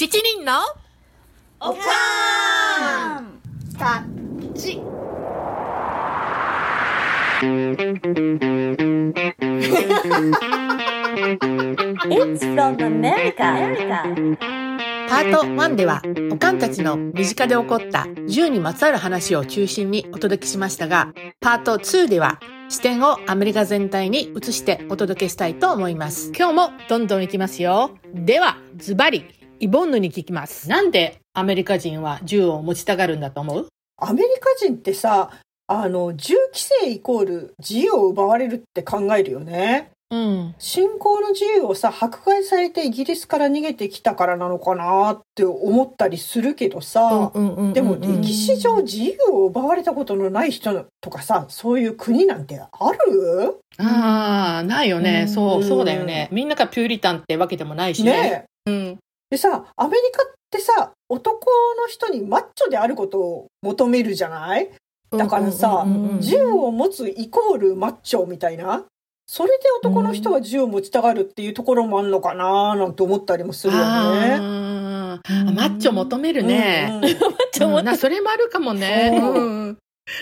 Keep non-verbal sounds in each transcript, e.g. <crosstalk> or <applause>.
七人のおかんたち。It's from America. America. パート1では、おかんたちの身近で起こった銃にまつわる話を中心にお届けしましたが、パート2では、視点をアメリカ全体に移してお届けしたいと思います。今日もどんどんいきますよ。では、ズバリ、イボンヌに聞きます。なんでアメリカ人は銃を持ちたがるんだと思う？アメリカ人ってさ、あの、銃規制イコール自由を奪われるって考えるよね。うん。信仰の自由をさ、迫害されてイギリスから逃げてきたからなのかなって思ったりするけどさ、でも歴史上自由を奪われたことのない人とかさ、そういう国なんてある？ああ、ないよね。うんそう、そうだよね。みんながピューリタンってわけでもないしね。ねえ。うん。でさ、アメリカってさ、男の人にマッチョであることを求めるじゃない？だからさ銃を持つイコールマッチョみたいな？それで男の人は銃を持ちたがるっていうところもあんのかな？なんて思ったりもするよね。マッチョ求めるね。うんうん。ちょっとうん。待ってなそれもあるかもね。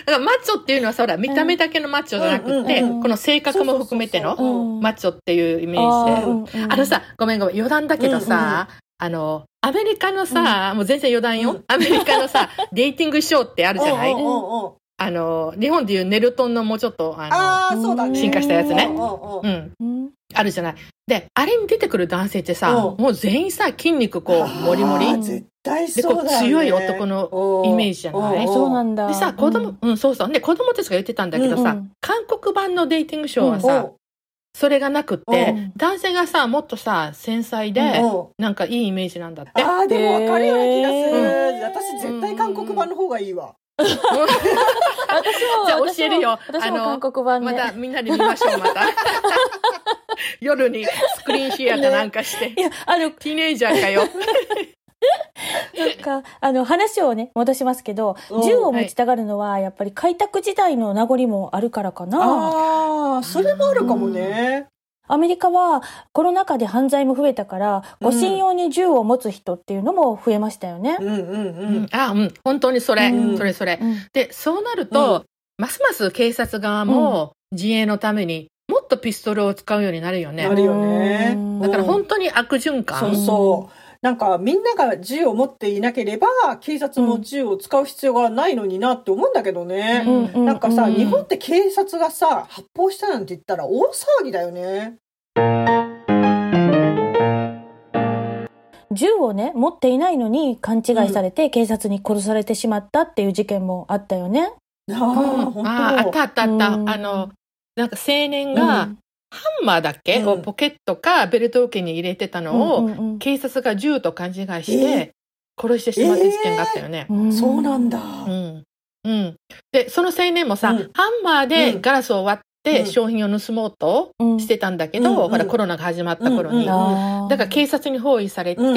だからマッチョっていうのはさ、ほら、見た目だけのマッチョじゃなくて、この性格も含めてのマッチョっていうイメージで。ああのさ、ごめんごめん、余談だけどさ、あの、アメリカのさ、もう全然余談よ。うん。アメリカのさ、<laughs> デイティングショーってあるじゃない？うんうんうんうん。あの、日本でいうネルトンのもうちょっと、あああ、そうだね。進化したやつね。うんうんうんの、うん、うん。あるじゃない。で、あれに出てくる男性ってさ、うん。もう全員さ、筋肉こう、もりもり？絶対で、こう、そうだよね。強い男のイメージじゃない？うんそうなんだ。でさ、子供、うん、そうそう。で、子供たちが言ってたんだけどさ、うん韓国版のデイティングショーはうんさ、それがなくって、うん男性がさ、もっとさ、繊細で、うんなんかいいイメージなんだって。ああ、でも分かるような気がする。へ私絶対韓国版の方がいいわ。<laughs> 私も、じゃあ私も教えるよ私もあの韓国版ね。またみんなで見ましょう、また。<laughs> 夜にスクリーンシェアかなんかして。いや、あの、ティーネイジャーかよ。<laughs> <laughs> なんか、あの、話をね、戻しますけど、うん銃を持ちたがるのは、やっぱり開拓時代の名残もあるからかな。ああ、それもあるかもね。アメリカはコロナ禍で犯罪も増えたから、護身用に銃を持つ人っていうのも増えましたよね。うんうんうん。あ、うん、本当にそれ、うんそれそれ。うんで、そうなると、ますます警察側も自衛のためにもっとピストルを使うようになるよねな。るよねうんだから本当に悪循環。そうそう。なんかみんなが銃を持っていなければ警察も銃を使う必要がないのになって思うんだけどね。うんなんかさ、うん日本って警察がさ、発砲したなんて言ったら大騒ぎだよね。銃をね、持っていないのに勘違いされて警察に殺されてしまったっていう事件もあったよね。ああ、うん本当ああったあったあった。うんあの、なんか青年が、うんハンマーだっけ、うんをポケットかベルト受けに入れてたのを、うんうん警察が銃と勘違いしえ？て、殺してしまった事件があったよね。うんそうなんだ。うん。うん。で、その青年もさ、うんハンマーでガラスを割ってうん商品を盗もうとうんしてたんだけど、うんうんほらコロナが始まった頃に。うんうんあーだから警察に包囲されて、うんうん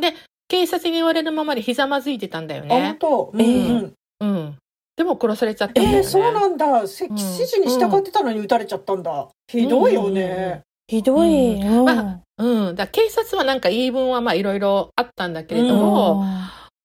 で、警察に言われるままでひざまずいてたんだよあ、本ね。当。うんうん。でも殺されちゃったんだよね。えー、そうなんだ。せうん指示に従ってたのに撃たれちゃったんだ。ひどいよね。ひどい。うんうんまうん。だから警察はなんか言い分はまあいろいろあったんだけれども、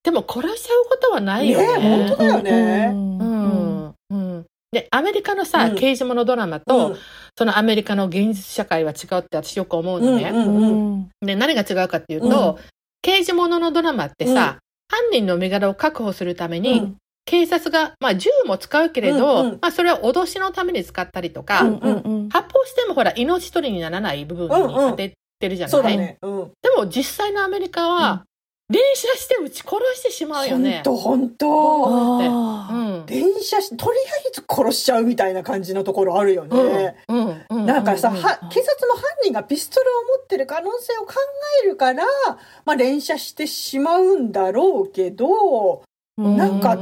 でも殺しちゃうことはないよね。ねえ本当だよねうんううんん。うん。で、アメリカのさ、うん刑事物ドラマと、そのアメリカの現実社会は違うって私よく思うのね。うんうんうんで、何が違うかっていうと、刑事物のドラマってさ、犯人の身柄を確保するために、うん警察が、まあ銃も使うけれど、うんうんまあそれは脅しのために使ったりとか、うんうんうん発砲してもほら命取りにならない部分に当ててるじゃない、そうだね。うん。でも実際のアメリカは、連射して撃ち殺してしまうよ本ね。当本当。あーうん。連射し、とりあえず殺しちゃうみたいな感じのところあるよね。うん。うん。なんかさ、警察も犯人がピストルを持ってる可能性を考えるから、まあ連射してしまうんだろうけど、うんなんか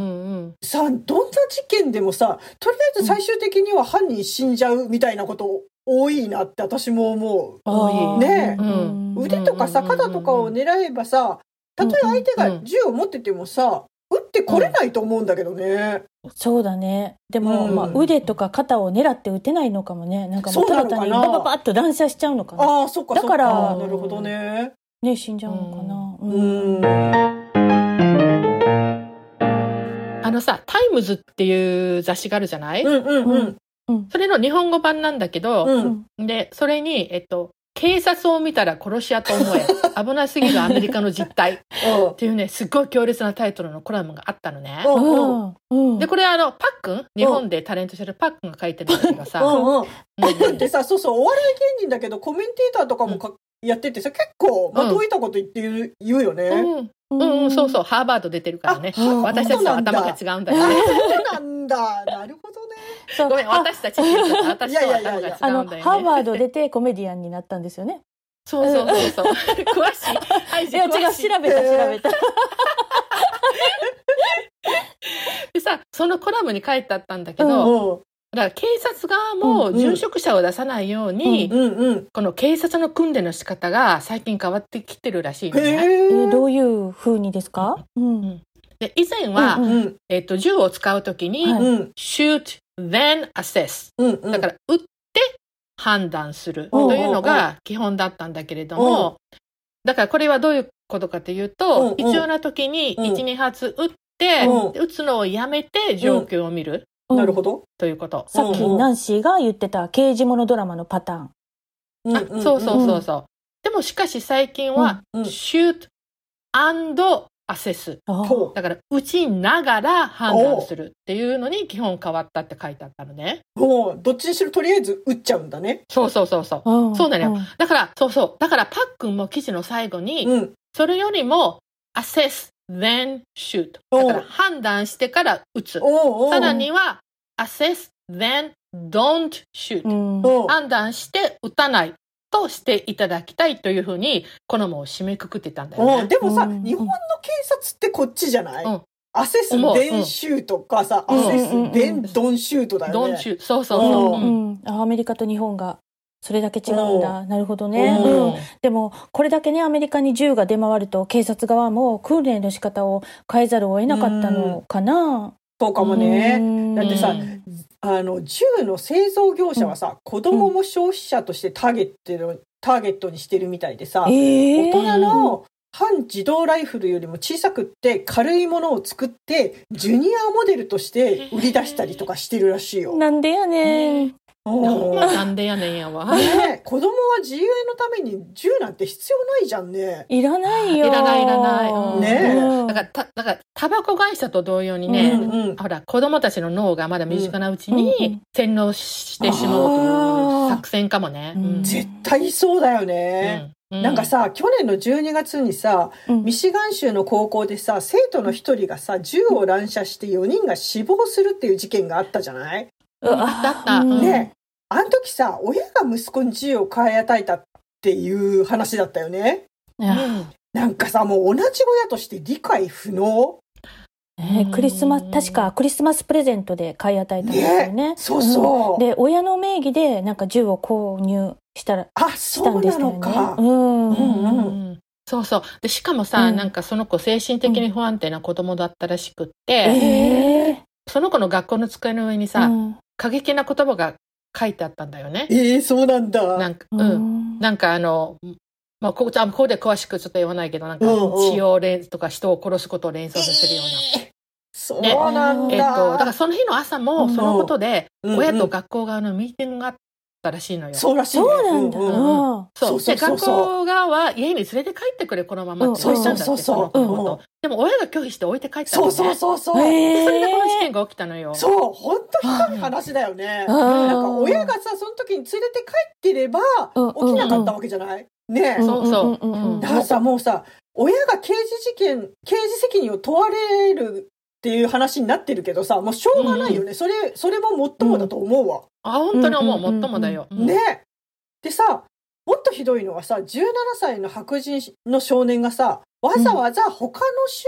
さ、どんな事件でもさ、とりあえず最終的には犯人死んじゃうみたいなこと多いなって私も思う。ねうん腕とかさ、肩とかを狙えばさ、たとえ相手が銃を持っててもさ、撃ってこれないと思うんだけどね。そうだね。でも、うんまあ、腕とか肩を狙って撃てないのかもね。なんかもうただ単にバババッと乱射しちゃうのかな。ああ、そっか。だからなるほどね。ね、死んじゃうのかな。ううんん。あのさ、タイムズっていう雑誌があるじゃない、うんうんうん。うん。それの日本語版なんだけど、うん。で、それに、えっと、警察を見たら殺し屋と思え。<laughs> 危なすぎるアメリカの実態。っていうね、すっごい強烈なタイトルのコラムがあったのね。で、これあの、パックン？日本でタレントしてるパックンが書いてるんだけどさ。うんクンってさ、そうそう、お笑い芸人だけど、コメンテーターとかもかやっててさ、結構、まといたこと言って言う言うよね。うんうんうん、そうそう、ハーバード出てるからね。うん私たちと頭が違うんだよね。そうなんだ。なるほどね。<laughs> そうごめん、あ私たちって言っちゃった <laughs> 私とは頭が違うんだよね。あの、ハーバード出てコメディアンになったんですよね。そうそうそうそう。<laughs> 詳しい。はい、いや、違う、調べた、調べた。でさ、そのコラムに書いてあったんだけうど、うん。だから警察側もうん殉職者を出さないように、うんうん。この警察の訓練の仕方が最近変わってきてるらしいのね。へええ。どういう風にですか？うん。で以前は、うんうん。えっと銃を使うときに、はい。うん。shoot then assess うんうん。だから撃って判断するうんというのが基本だったんだけれども、だからこれはどういうことかというと、うん必要な時にうん。1、2発撃って、撃つのをやめて状況を見るなるほど。ということ。さっきナンシーが言ってた刑事物ドラマのパターン。うんあそうそうそうそう。でもしかし最近は、うんうん shoot and assess あほだから撃ちながら判断するっていうのに基本変わったって書いてあったのね。う。もう、どっちにしろとりあえず打っちゃうんだね。そうそうそうそう。うんそうなのよんだから、そうそう。だからパックンも記事の最後に、うん。それよりも assess then shoot だから判断してから撃つ。さらには assess then don't shoot. うん。判断して撃たないとしていただきたいというふうにこのもを締めくくってたんだよね。でもさ、うん。日本の警察ってこっちじゃない、うん。アセス思う。電シュートかさ、うん。アセスうん電ドンシュートだよ don't ね。shoot そうそうそう。ううん。うアメリカと日本がそれだけ違うんだ。なるほどね。う。んうん。でも、これだけね、アメリカに銃が出回ると、警察側も訓練の仕方を変えざるを得なかったのかな。そうかもね。うんだってさうんあの、銃の製造業者はさ、子供も消費者としてターゲットの、ターゲットにしてるみたいでさ、え大人の反自動ライフルよりも小さくって軽いものを作って、ジュニアモデルとして売り出したりとかしてるらしいよ。なんでやねん。なんでやねんやわ。ね子供は自由のために銃なんて必要ないじゃんね。いらないよ。いらないいらない。うん。ねうんだから、た、だから、タバコ会社と同様にうね、んうん。ほら、子供たちの脳がまだ身近なうちに洗脳してしまおうという作戦かもね。うん。絶対そうだよね。うなんか、さ、去年の12月にさ、うん。ミシガン州の高校でさ、生徒の一人がさ、銃を乱射して4人が死亡するっていう事件があったじゃない？うんあった。あったうん。うん。ね。あの時さ、親が息子に銃を買い与えたっていう話だったよね。うん。なんかさ、もう同じ親として理解不能。ねクリスマス、確かクリスマスプレゼントで買い与えたんですよね。そうそう。で、親の名義でなんか銃を購入したら、あ、したそうなんでしたよね。のか。うん。うんうんうん。そうそう。で、しかもさ、うん。なんかその子精神的に不安定な子供だったらしくって、ええその子の学校の机の上にさ、うん過激な言葉が書いてあったんだよね。ええそうなんだ。なんか、ううん。んなんかあの、まあ、ここあここで詳しくちょっと言わないけど、なんか血を連とか人を殺すことを連想させるような。えーそうなんだ。えっと、だからその日の朝もそのことで、うん親と学校側のミーティングがあったらしいのよ。そうらしいね。そうなんだ。うんうんうんそう。そうで、そうそう学校側は家に連れて帰ってくれ、このままってうん言ったんだって、そうそうそうそ。でも親が拒否して置いて帰ったのそうね。そうそうそう。えそれでこの事え件が起きたのよ。そう、本当ひどい話だよね。うんなんか親がさ、その時に連れて帰ってれば、うん起きなかったわけじゃない？ねえ。うんそうそうだからさ、もうさ、親が刑事事件、刑事責任を問われるっていう話になってるけどさ、もうしょうがないよね。それ、それも最もだと思うわ。あ、本当に思う。うんうんうんうんもっともだよ。ねえ。でさ、もっとひどいのはさ、17歳の白人の少年がさ、わざわざ他の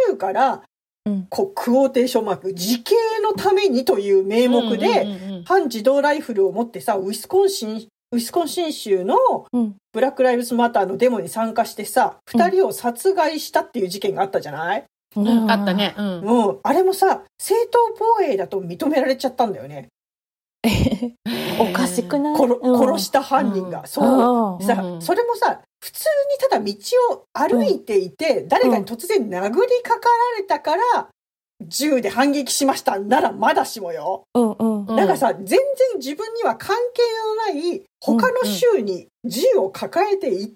州から、うんこう、クオーテーションマーク、自警のためにという名目で、うんうんうんうん反自動ライフルを持ってさ、ウィスコンシン、ウィスコンシン州のうんブラック・ライブズ・マターのデモに参加してさ、うん二人を殺害したっていう事件があったじゃない？うんあった。ね。うん。うん。あれもさ、正当防衛だと認められちゃったんだよね。<laughs> おかしくない？殺うん殺した犯人が。うんそう。うんさうん、それもさ、普通にただ道を歩いていて、誰かに突然殴りかかられたから、銃で反撃しましたならまだしもよ。うんうん。うんなんかさ、全然自分には関係のない他の州に銃を抱えていって、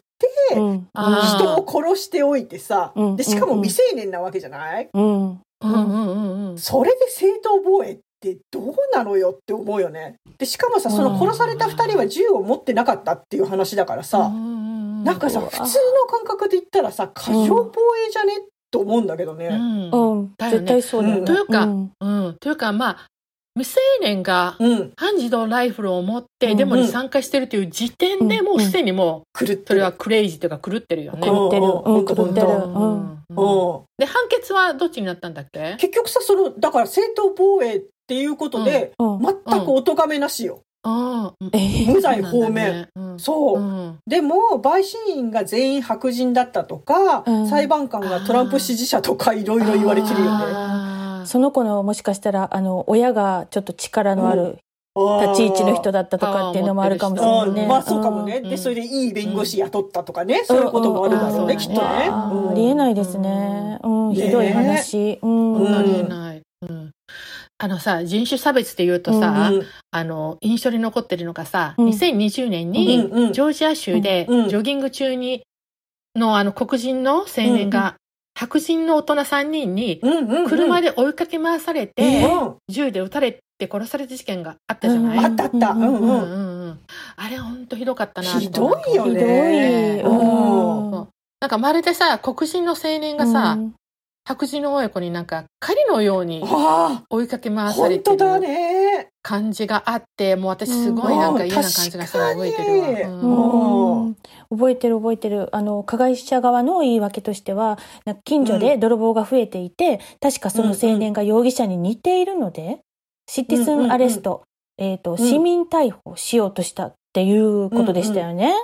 うん人を殺しておいてさうん、で、しかも未成年なわけじゃない？うん。うんうんうんうん。それで正当防衛ってどうなのよって思うよね。で、しかもさ、その殺された二人は銃を持ってなかったっていう話だからさ、ななんかさ、普通の感覚で言ったらさ、過剰防衛じゃね？と思うんだけどね。うんうん。だよね絶対そうだよね。というかんうん。というか、まあ、未成年がうん。半自動ライフルを持ってうんデモに参加してるという時点でうんもうすでにも狂ってる。う、それはクレイジーというか狂ってるよね。狂ってる。狂ってる。で、判決はどっちになったんだっけ？結局さ、その、だから正当防衛っていうことで、うん。全くお咎めなしよ。ああ、え無罪放免。うんそう。うんでも、陪審員が全員白人だったとか、うん裁判官がトランプ支持者とかいろいろ言われてるよね。その子のもしかしたら、あの、親がちょっと力のある立ち位置の人だったとかっていうのもあるかもしれないね。うんまあそうかもね。うんで、それでいい弁護士雇ったとかね。そういうこともあるだろうね、うんきっとね。ありえないですね。うん、ねひどい話。うん。うんありえない。うんあのさ、人種差別って言うとさ、うんあの、印象に残ってるのがさ、うん2020年にうんうんジョージア州でうんジョギング中にのあの黒人の青年が白人の大人3人に。車で追いかけ回されて、うん銃で撃たれて殺された事件があったじゃない、うんあったあった。うんうん。うんうんうんあれほんとひどかったなひどいよひどい。ね。うんなんかまるでさ、黒人の青年がさ、うん白人の親子になんか狩りのようにあ追いかけあ、回されて本当だるね。感じがあって、もう私すごいなんか嫌な感じがしたの覚えてるわ。覚えてる覚えてる。あの、加害者側の言い訳としては、なんか近所で泥棒が増えていて、確かその青年が容疑者に似ているので、シティズンアレスト、えっ、と、市民逮捕しようとしたっていうことでしたよね。うんうん、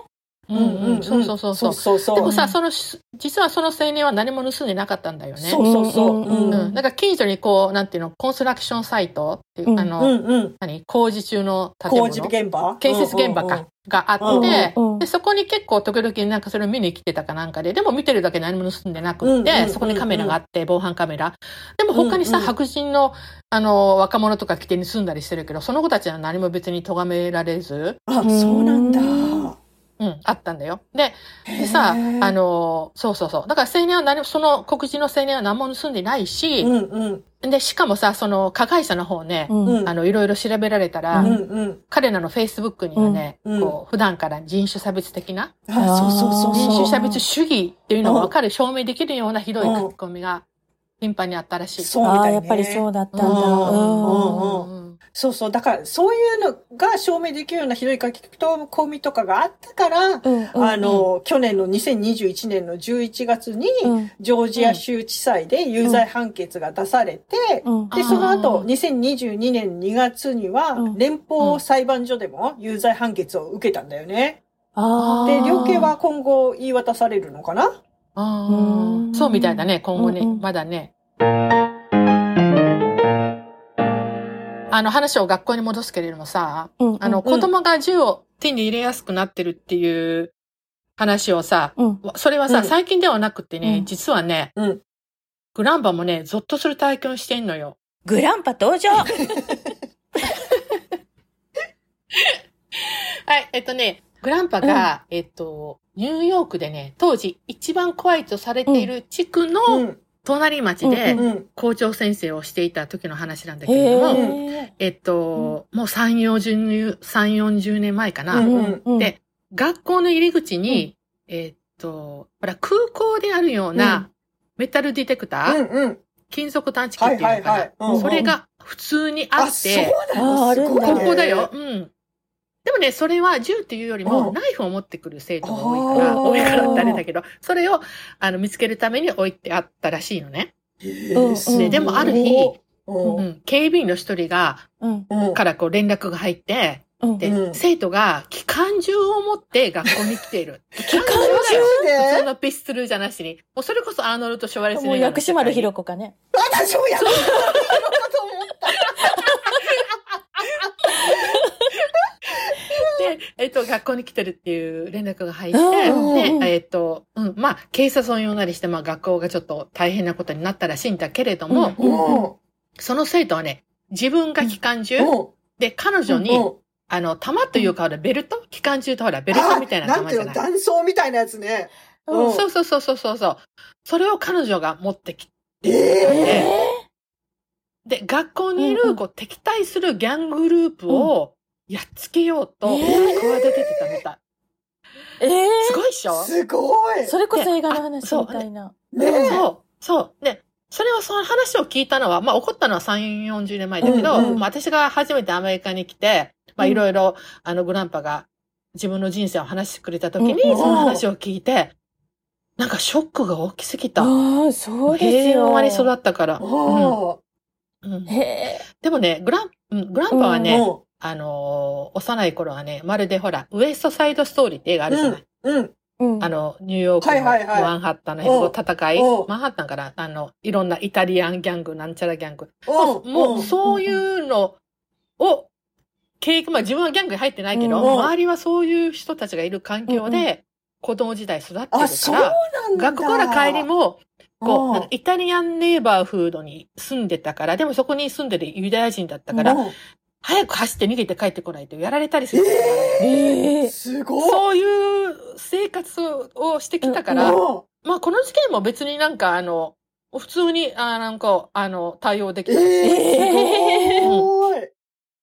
そうそうそうそう。そうそうそう。でもさ、その、実はその青年は何も盗んでなかったんだよね。そうそうそう。うん。なんか近所にこう、なんていうの、コンストラクションサイトっていう、うんあの、うんうん。何工事中の建工物事現場？建設現場か、うんうんうんがあって、うんうんで、そこに結構時々なんかそれを見に来てたかなんかで、でも見てるだけ何も盗んでなくって、そこにカメラがあって、防犯カメラ。でも他にさ、うんうん白人の、あの、若者とか来て盗んだりしてるけど、その子たちは何も別に咎められず、あ、そうなんだ。うん、あったんだよ。で、でさ、あの、そうそうそう。だから青年は何も、その黒人の青年は何も盗んでないし、うんうん。で、しかもさ、その加害者の方ね、うんうんあの、いろいろ調べられたら、うんうん。彼らのフェイスブックにはね、うんこう、普段から人種差別的な、あ、そうそうそう人。種差別主義っていうのが分かる、証明できるようなひどい書き込みが頻繁にあったらしい。そうみたいね。やっぱりそうだったんだ。うんうんうんそうそう。だから、そういうのが証明できるようなひどい書き込みとかがあったから、うんうんあの、去年の2021年の11月に、うん。ジョージア州地裁で有罪判決が出されて、うん。で、その後、あー。2022年2月にはう、ん。連邦裁判所でも有罪判決を受けたんだよね。あで、ー量刑は今後言い渡されるのかな？あうん。ーそうみたいだね、今後ね、うんうん。まだね。あの話を学校に戻すけれどもさ、うんあの、うん。子供が銃を手に入れやすくなってるっていう話をさ、うん。それはさ、うん。最近ではなくてね、うん。実はね、うん。グランパもね、ゾッとする体験をしてんのよ。グランパ登場。<laughs> はい、えっとね、グランパが、えっと、ニューヨークでね、当時一番怖いとされている地区うのん。隣町でうんうん。校長先生をしていた時の話なんだけへれども、え。えっと、もう3、40、3、40年前かな。うんうんで、学校の入り口に、えっと、ほら、空港であるよううなメタルディテクター、うんうん。金属探知機っていうのかな、それが普通にあって、ここだよ。うん。でもね、それは銃っていうよりも、うんナイフを持ってくる生徒が多いから、多いからってあれだけど、それを、あの、見つけるために置いてあったらしいのね。で、でもある日、うんうん、警備員の一人が、からこう連絡が入って、うん。で、うん生徒が機関銃を持って学校に来ている。機関銃マジ普通でのピストルじゃなしに。もうそれこそアーノルド・シュワレスネもうガーの薬師丸ひろ子。子かね。私もやろうかと思った。で、ええっと、学校に来てるっていう連絡が入って、で、えっと、うん、まあ、警察を呼んだりして、まあ、学校がちょっと大変なことになったらしいんだけれども、その生徒はね、自分が機関銃、で、彼女に、あの、弾というか、ベルト機関銃とほら、ベルトみたいな弾じゃない。なんていうの弾倉みたいなやつね。うん、そうそうそうそうそう。それを彼女が持ってきて、えー、で、学校にいる、こう、敵対するギャングループをやっつけようと、企ててたみたい。えー、すごいっしょ？すごい。それこそ映画の話みたいな。ね。そう、そう。で、それを、その話を聞いたのは、まあ、起こったのは3、40年前だけど、うんうん、まあ、私が初めてアメリカに来て、まあ、いろいろ、あの、グランパが自分の人生を話してくれた時に、その話を聞いて、なんかショックが大きすぎた。ああ、そうですよ。平和に育ったから。うん。うん、でもね、グラン、グランパはね、あのー、幼い頃はね、まるでほら、ウエストサイドストーリーって映画あるじゃない。うん。うん、あの、ニューヨークのマンハッタンの戦い、マンハッタンからあの、いろんなイタリアンギャング、なんちゃらギャング。もう、そういうのを、経験、まあ自分はギャングに入ってないけど、周りはそういう人たちがいる環境で、子供時代育ってるから、学校から帰りも、こう、イタリアンネイバーフードに住んでたから、でもそこに住んでるユダヤ人だったから、早く走って逃げて帰ってこないとやられたりする。えー、すごい。そういう生活をしてきたから、まあこの事件も別になんかあの、普通に、あなんか、あの、対応できたし。えー、すごい。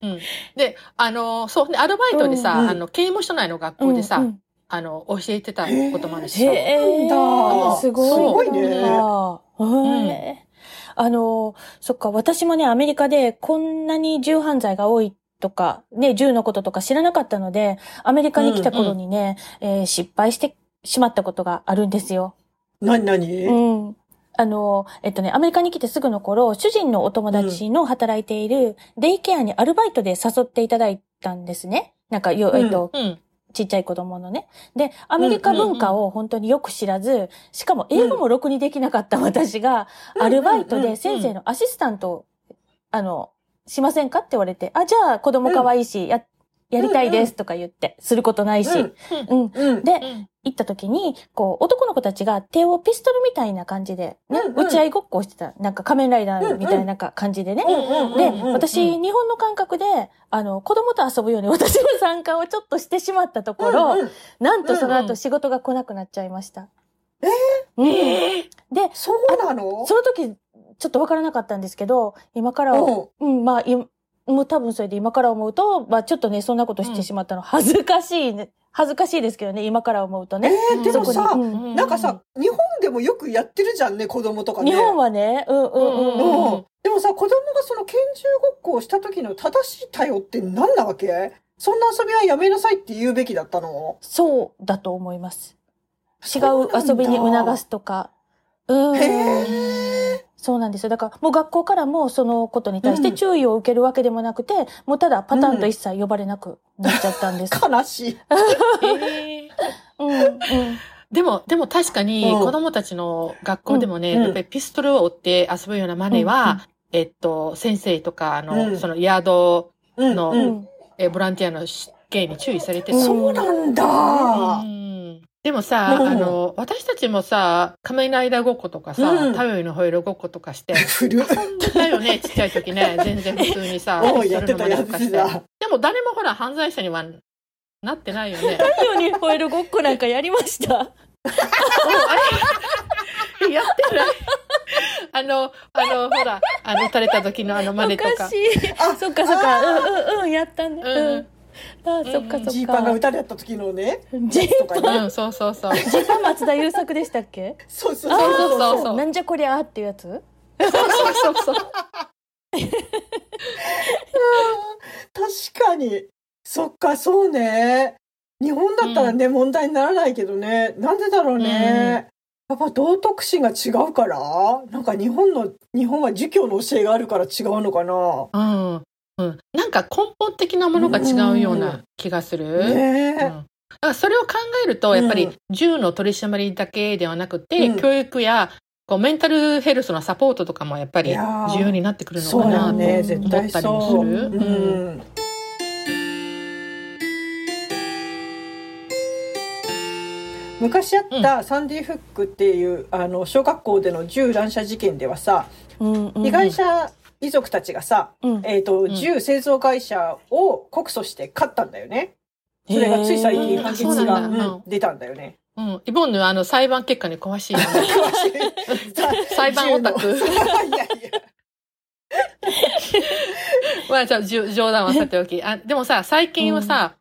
うん。で、あの、そうね、アルバイトでさ、うんうん、あの、刑務所内の学校でさ、うんうん、あの、教えてたこともあるしさ。へえー、すごい。すごいね。うんあの、そっか、私もね、アメリカでこんなに銃犯罪が多いとか、ね、銃のこととか知らなかったので、アメリカに来た頃にね、うんうん、えー、失敗してしまったことがあるんですよ。なになにうん。あの、えっとね、アメリカに来てすぐの頃、主人のお友達の働いているデイケアにアルバイトで誘っていただいたんですね。なんか、よ、えっと、うんちっちゃい子供のね。で、アメリカ文化を本当によく知らず、しかも英語もろくにできなかった <laughs> 私が、アルバイトで先生のアシスタントを、あの、しませんかって言われて、あ、じゃあ子供可愛いし、や、やりたいですとか言って、することないし。うん。で、行った時に、こう、男の子たちが手をピストルみたいな感じで、ね、打ち合いごっこをしてた。なんか仮面ライダーみたいな感じでね。で、私、日本の感覚で、あの、子供と遊ぶように私の参加をちょっとしてしまったところ、なんとその後仕事が来なくなっちゃいました。え？ー、え？ー、で、そうなの？その時、ちょっとわからなかったんですけど、今から、うん、まあ、もう多分それで今から思うと、まあちょっとね、そんなことしてしまったの恥ずかしいね。恥ずかしいですけどね、今から思うとね。えー、でもさ、うん、なんかさ、日本でもよくやってるじゃんね、子供とかね。日本はね、うんうんうん、うん。でもさ、子供がその拳銃ごっこをした時の正しい対応って何なわけ？そんな遊びはやめなさいって言うべきだったの？そうだと思います。違う遊びに促すとか。うん。へー。そうなんですよ。だから、もう学校からもそのことに対して注意を受けるわけでもなくて、うん、もうただパターンと一切呼ばれなくなっちゃったんです。うん、悲しい。<laughs> えー、うん、うん。でも、でも確かに子供たちの学校でもね、うん、やっぱりピストルを追って遊ぶようなマネは、えっと、先生とか、あの、そのヤードの、えボランティアの刑に注意されてそうなんだ。うんでもさ、あの、私たちもさ、仮面ライダーごっことかさ、うん、太陽のホイールごっことかして、遊んでたよね、<laughs> ちっちゃい時ね。全然普通にさ、やってたやつだ。でも誰もほら、犯罪者にはなってないよね。太陽にホイールごっこなんかやりました。<laughs> あれやってない。<laughs> あの、あの、ほら、あの、垂れた時のあの真似とか。おかしい。あ、そっかそっか。うんうんうん、やったね。うん <laughs> あそっかそっか。ジーパンが打たれた時のね。ジーパン、そうそうそう。ジーパン松田優作でしたっけ？そうそうそうそうそう。なんじゃこりゃーっていうやつ？そうそうそうそう。<laughs> 確かに。そっか、そうね。日本だったらね、うん、問題にならないけどね。なんでだろうね。うん、やっぱ道徳心が違うから？なんか日本の、日本は儒教の教えがあるから違うのかな？うん。うん、なんか根本的なものが違うような気がする。ねうん、だからそれを考えると、やっぱり銃の取り締まりだけではなくて、うん、教育やこうメンタルヘルスのサポートとかもやっぱり重要になってくるのかなと思ったりもする。昔あったサンディ・フックっていうあの小学校での銃乱射事件ではさ、うんうん。被害者遺族たちがさ、うんえっ、と、銃製造会社を告訴して勝ったんだよね。それがつい最近判決が、出たんだよね。うん。イボンヌ、あの、裁判結果に詳しいよね。<laughs> <laughs> 裁判オタク <laughs> いやいや。まあ、じゃ冗談はさておき。あ、でもさ、最近はさ、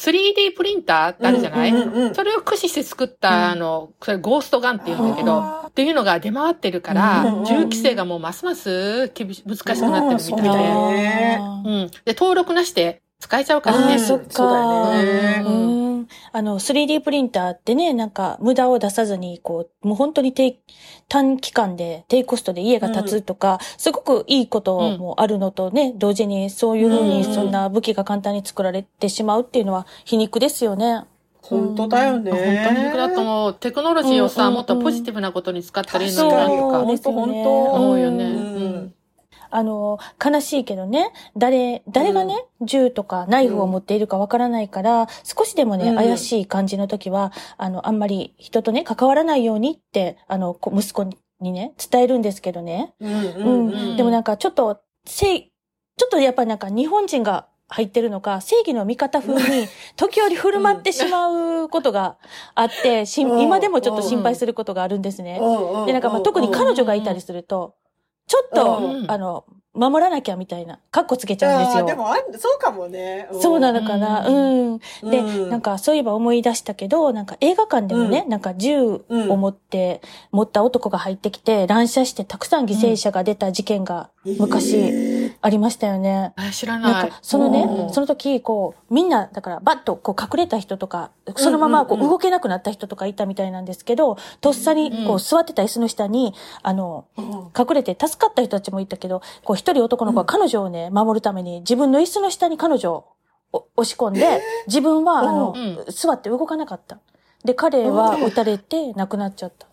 3D プリンターってあるじゃない、うんうんうんうんそれを駆使して作った、あの、それゴーストガンって言うんだけど、あっていうのが出回ってるから、銃規制がもうますます厳し難しくなってるみたいうんで。そうん。で、登録なしで使えちゃうからね。そっかそうだよね。ううん。あの、3D プリンターってね、なんか、無駄を出さずに、こう、もう本当に低、短期間で、低コストで家が建つとか、すごくいいこともあるのとね、同時にそういうふうに、うんそんな武器が簡単に作られてしまうっていうのは皮肉ですよね。本当だよね。本当に僕だと思う。テクノロジーをさ、うんうんうんもっとポジティブなことに使ったらいいのそうになとか本当本当。思うよね。ううんん。あの、悲しいけどね、誰、誰がね、銃とかナイフを持っているかわからないから、少しでもね、うん怪しい感じの時は、あの、あんまり人とね、関わらないようにって、あの、こ息子にね、伝えるんですけどね。うんううんん。うん。でもなんかちょっと、せい、ちょっとやっぱりなんか日本人が入ってるのか、正義の味方風に時折振る舞ってしまうことがあって、今でもちょっと心配することがあるんですね。うんうんで、なんかまあ特に彼女がいたりすると、ちょっと、うん。あの、守らなきゃみたいな、カッコつけちゃうんですよ。でもあんそうかもね。ん。そうなのかな、ううん。で、うん。なんかそういえば思い出したけど、なんか映画館でもね、うなんか銃を持って、持った男が入ってきて、乱射してたくさん犠牲者が出た事件が昔。えありましたよね。あ知らないなんか。、そのうねん、その時、こう、みんな、だから、バッと、こう、隠れた人とか、そのまま、こう、動けなくなった人とかいたみたいなんですけど、とっさに、こう座ってた椅子の下に、あの、ー隠れて助かった人たちもいたけど、こう一人男の子は彼女をね、守るために自分の椅子の下に彼女をお押し込んで、自分は、あの、うん座って動かなかった。で、彼は撃たれて亡くなっちゃった。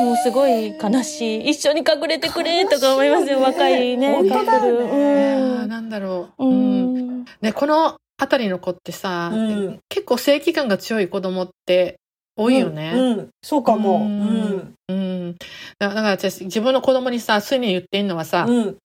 もうすごい悲しい。一緒に隠れてくれとか思いますよ、ね若いね、本当だよねなんだろう。ううん。ん。ね、このあたりの子ってさ、うん結構正義感が強い子供って多いよね。うんうんそうかも。ううんん。うん。だだから私、自分の子供にさ、常に言ってんのはさ、うん。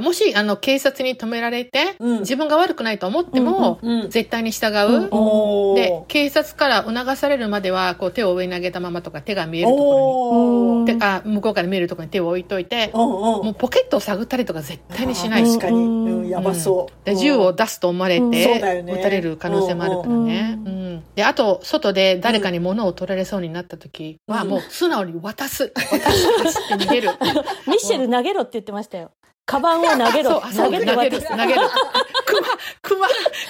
もし、あの、警察に止められて、うん自分が悪くないと思っても、うん。絶対に従うんう。おーで、警察から促されるまでは、こう、手を上に上げたままとか、手が見えるところに、向こうから見えるところに手を置いといて、うんうんもうポケットを探ったりとか絶対にしないし確かに。うんうんやばそう。で銃を出すと思われうんて、撃たれる可能性もあるからね。ううんん。で、あと、外で誰かに物を取られそうになった時は、うんもう素直に渡す。渡す。走って逃げる。<laughs> ミッシェル投げろって言ってましたよ。カバンを投げろ。投げ投げる。投。げる。<laughs> 熊、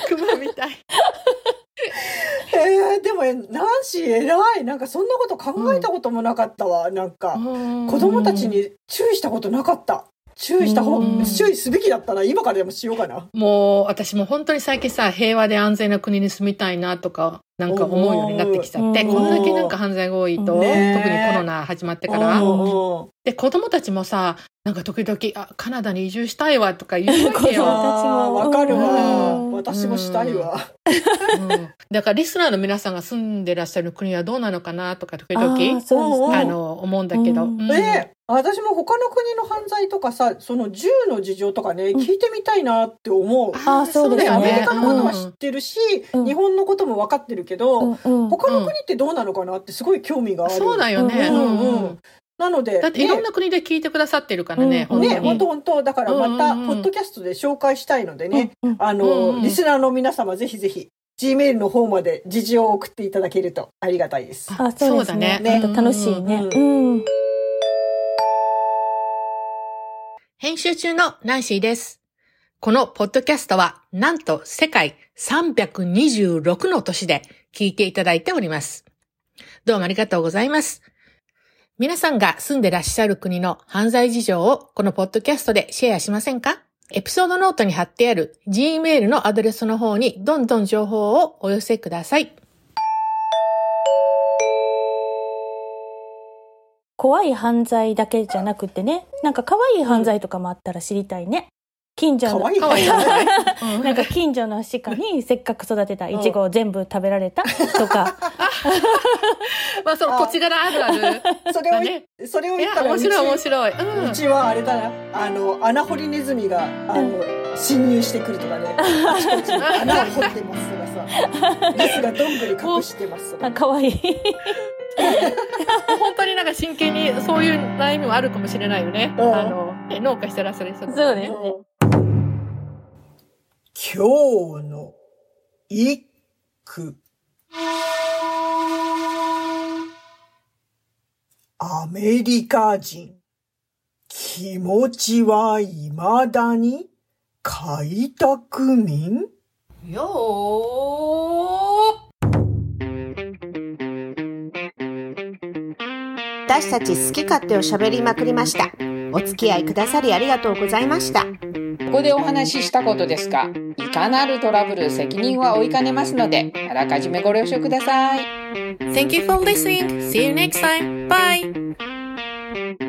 熊、熊みたい。えー、でも、ナンシー偉い。なんかそんなこと考えたこともなかったわ。なんか、子子供たちに注意したことなかった。注意した方うん、注意すべきだったな。今からでもしようかな。もう、私も本当に最近さ、平和で安全な国に住みたいなとか、なんか思うようになってきちゃって、うんこんだけなんか犯罪が多いと、ね特にコロナ始まってから、で、子供たちもさ、なんか時々、あ、カナダに移住したいわとか言うわけ子供よ。わかるわ。うん。私もしたいわ。うん。だからリスナーの皆さんが住んでらっしゃる国はどうなのかなとか時々、あね。あの、思うんだけど。ええ私も他の国の犯罪とかさ、その銃の事情とかね、聞いてみたいなって思う。あーそうですね、よねアメリカのことは知ってるし、うん。日本のことも分かってるけど、うんうん他の国ってどうなのかなってすごい興味がある。そうだよね。うんうんうんうんなので、だっていろんねな国で聞いてくださってるからね、うんね、本当に。本当本当だからまた、ポッドキャストで紹介したいのでね、うんうんあの、うんうんリスナーの皆様ぜひぜひ、Gmail の方まで事情を送っていただけるとありがたいです。あ、そうですね。そうだねちょっと楽しいね。ううん。編集中のナンシーです。このポッドキャストは、なんと世界326の都市で聞いていただいております。どうもありがとうございます。皆さんが住んでらっしゃる国の犯罪事情をこのポッドキャストでシェアしませんか？エピソードノートに貼ってある Gmail のアドレスの方にどんどん情報をお寄せください。怖い犯罪だけじゃなくてね、なんか可愛い犯罪とかもあったら知りたいね。近所の。<laughs> なんか近所の鹿にせっかく育てたイチゴを全部食べられた？とか。<laughs> まあ、その土地柄あるある。<laughs> それをい、ねそれを言ったら面白い面白い。うちはあれだなあの穴掘りネズミがあの、侵入してくるとかねあちこちに穴を掘ってますとかさリスがどんぐり隠してますとかあ、かわいい。本当になんか真剣にそういう悩みもあるかもしれないよね。うんあの、ね農家してらっしゃる人そうですね。今日の一句。アメリカ人気持ちは未だに開拓民？よ私たち好き勝手を喋りまくりました。お付き合いくださりありがとうございました。ここでお話ししたことですが、いかなるトラブル責任は負いかねますので、あらかじめご了承ください。Thank you for listening. See you next time. Bye.